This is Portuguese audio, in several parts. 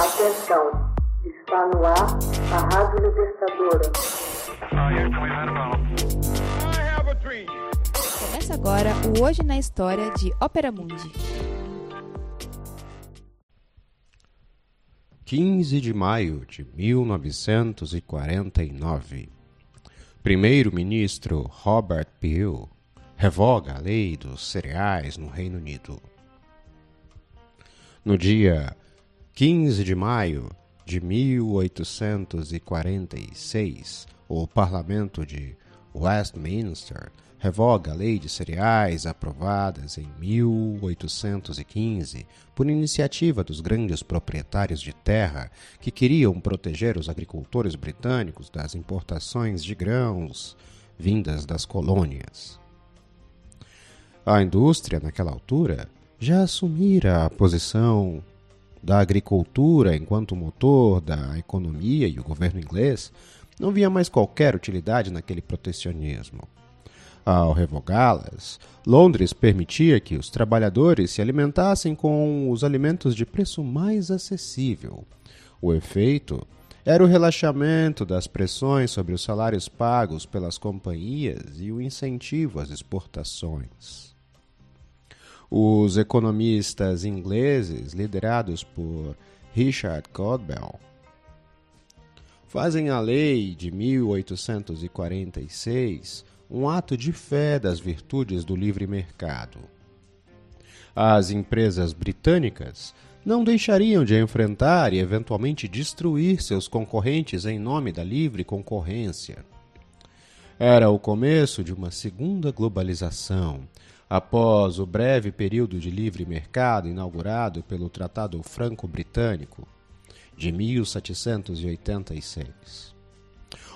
Atenção, está no ar a Rádio Libertadora. Começa agora o Hoje na História de Ópera Mundi. 15 de maio de 1949. Primeiro-ministro Robert Peel revoga a lei dos cereais no Reino Unido. No dia 15 de maio de 1846, o Parlamento de Westminster revoga a lei de cereais aprovadas em 1815 por iniciativa dos grandes proprietários de terra que queriam proteger os agricultores britânicos das importações de grãos vindas das colônias. A indústria, naquela altura, já assumira a posição da agricultura enquanto motor da economia e o governo inglês não via mais qualquer utilidade naquele protecionismo. Ao revogá-las, Londres permitia que os trabalhadores se alimentassem com os alimentos de preço mais acessível. O efeito era o relaxamento das pressões sobre os salários pagos pelas companhias e o incentivo às exportações. Os economistas ingleses, liderados por Richard Codbell, fazem a lei de 1846 um ato de fé das virtudes do livre mercado. As empresas britânicas não deixariam de enfrentar e eventualmente destruir seus concorrentes em nome da livre concorrência. Era o começo de uma segunda globalização, após o breve período de livre mercado inaugurado pelo Tratado Franco-Britânico de 1786.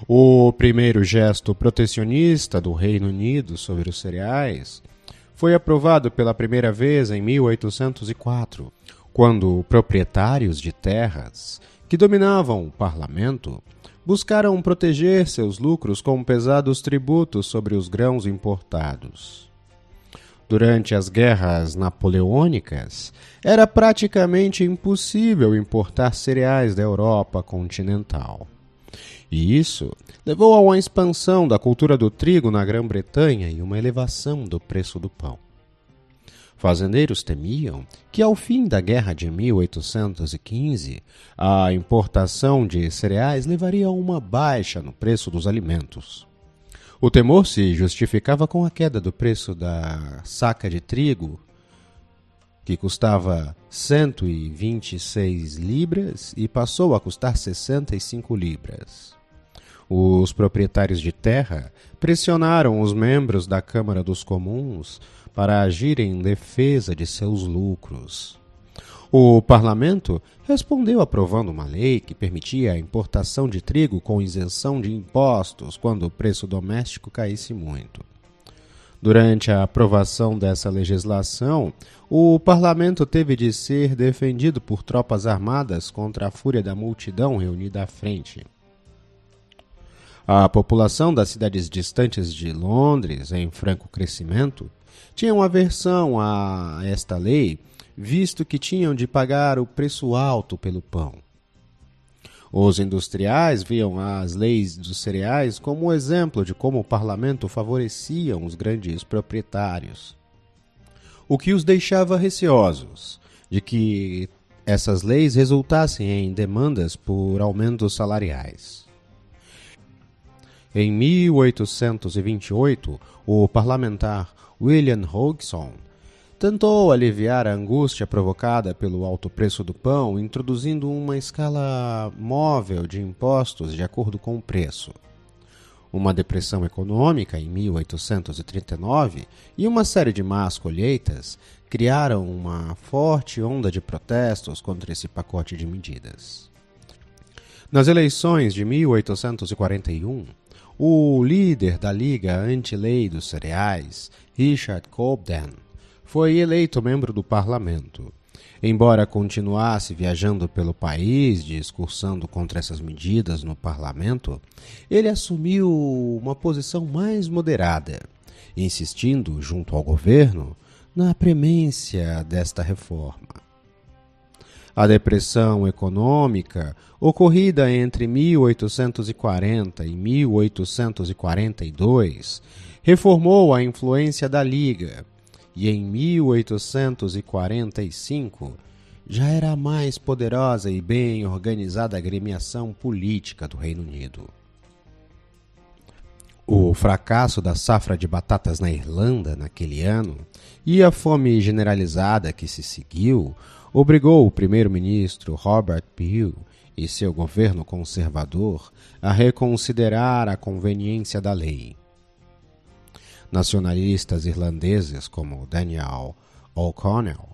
O primeiro gesto protecionista do Reino Unido sobre os cereais foi aprovado pela primeira vez em 1804, quando proprietários de terras que dominavam o parlamento buscaram proteger seus lucros com pesados tributos sobre os grãos importados durante as guerras napoleônicas, era praticamente impossível importar cereais da Europa continental. E isso levou a uma expansão da cultura do trigo na Grã-Bretanha e uma elevação do preço do pão. Fazendeiros temiam que, ao fim da Guerra de 1815, a importação de cereais levaria a uma baixa no preço dos alimentos. O temor se justificava com a queda do preço da saca de trigo, que custava 126 libras e passou a custar 65 libras. Os proprietários de terra pressionaram os membros da Câmara dos Comuns para agirem em defesa de seus lucros. O parlamento respondeu aprovando uma lei que permitia a importação de trigo com isenção de impostos quando o preço doméstico caísse muito. Durante a aprovação dessa legislação, o parlamento teve de ser defendido por tropas armadas contra a fúria da multidão reunida à frente. A população das cidades distantes de Londres, em franco crescimento, tinha uma aversão a esta lei visto que tinham de pagar o preço alto pelo pão. Os industriais viam as leis dos cereais como um exemplo de como o parlamento favorecia os grandes proprietários, o que os deixava receosos de que essas leis resultassem em demandas por aumentos salariais. Em 1828, o parlamentar William Hodgson tentou aliviar a angústia provocada pelo alto preço do pão, introduzindo uma escala móvel de impostos de acordo com o preço. Uma depressão econômica em 1839 e uma série de más colheitas criaram uma forte onda de protestos contra esse pacote de medidas. Nas eleições de 1841, o líder da Liga Anti-Lei dos Cereais, Richard Cobden, foi eleito membro do parlamento. Embora continuasse viajando pelo país, discursando contra essas medidas no parlamento, ele assumiu uma posição mais moderada, insistindo, junto ao governo, na premência desta reforma. A depressão econômica, ocorrida entre 1840 e 1842, reformou a influência da Liga e em 1845 já era a mais poderosa e bem organizada agremiação política do Reino Unido. O fracasso da safra de batatas na Irlanda naquele ano e a fome generalizada que se seguiu obrigou o primeiro-ministro Robert Peel e seu governo conservador a reconsiderar a conveniência da lei. Nacionalistas irlandeses como Daniel O'Connell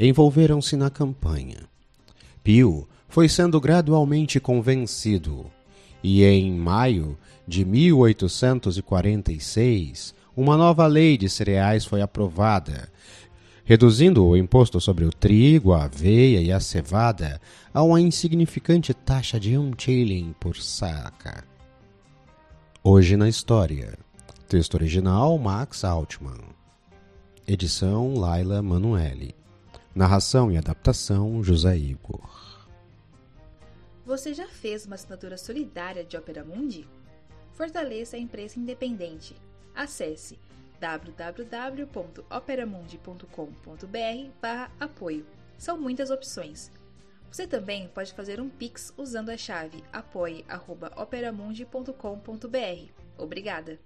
envolveram-se na campanha. Peel foi sendo gradualmente convencido e em maio de 1846 uma nova lei de cereais foi aprovada, reduzindo o imposto sobre o trigo, a aveia e a cevada a uma insignificante taxa de um shilling por saca. Hoje na história. Texto original Max Altman. Edição Laila Manuelle. Narração e adaptação José Igor. Você já fez uma assinatura solidária de Opera Mundi? Fortaleça a imprensa independente. Acesse www.operamundi.com.br/apoio. São muitas opções. Você também pode fazer um Pix usando a chave apoie.operamundi.com.br. Obrigada!